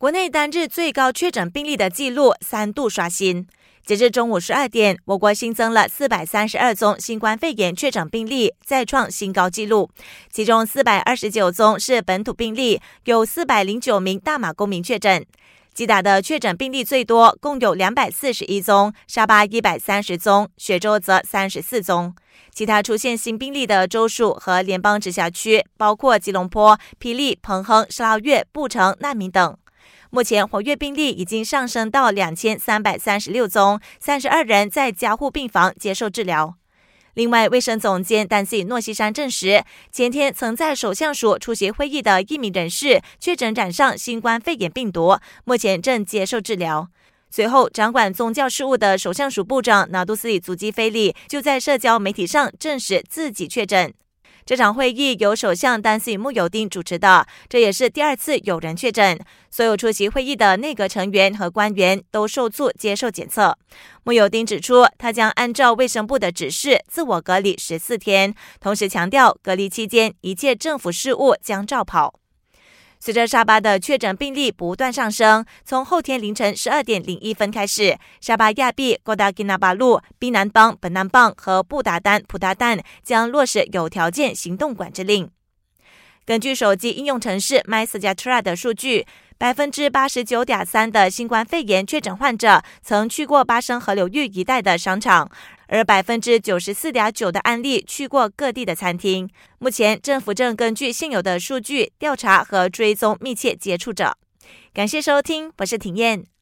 国内单日最高确诊病例的记录三度刷新。截至中午十二点，我国新增了四百三十二宗新冠肺炎确诊病例，再创新高纪录。其中四百二十九宗是本土病例，有四百零九名大马公民确诊。吉打的确诊病例最多，共有两百四十一宗；沙巴一百三十宗，雪州则三十四宗。其他出现新病例的州属和联邦直辖区包括吉隆坡、霹雳、彭亨、沙捞越、布城、难民等。目前活跃病例已经上升到两千三百三十六宗，三十二人在加护病房接受治疗。另外，卫生总监丹西诺西山证实，前天曾在首相署出席会议的一名人士确诊染上新冠肺炎病毒，目前正接受治疗。随后，掌管宗教事务的首相署部长纳杜斯里祖基菲利就在社交媒体上证实自己确诊。这场会议由首相丹西穆尤丁主持的，这也是第二次有人确诊。所有出席会议的内阁成员和官员都受促接受检测。穆尤丁指出，他将按照卫生部的指示自我隔离十四天，同时强调隔离期间一切政府事务将照跑。随着沙巴的确诊病例不断上升，从后天凌晨十二点零一分开始，沙巴亚庇、哥达吉纳巴路、槟南邦、本南邦和布达丹、普达丹将落实有条件行动管制令。根据手机应用程式 MySajatra 的数据。百分之八十九点三的新冠肺炎确诊患者曾去过巴生河流域一带的商场，而百分之九十四点九的案例去过各地的餐厅。目前，政府正根据现有的数据调查和追踪密切接触者。感谢收听，我是庭燕。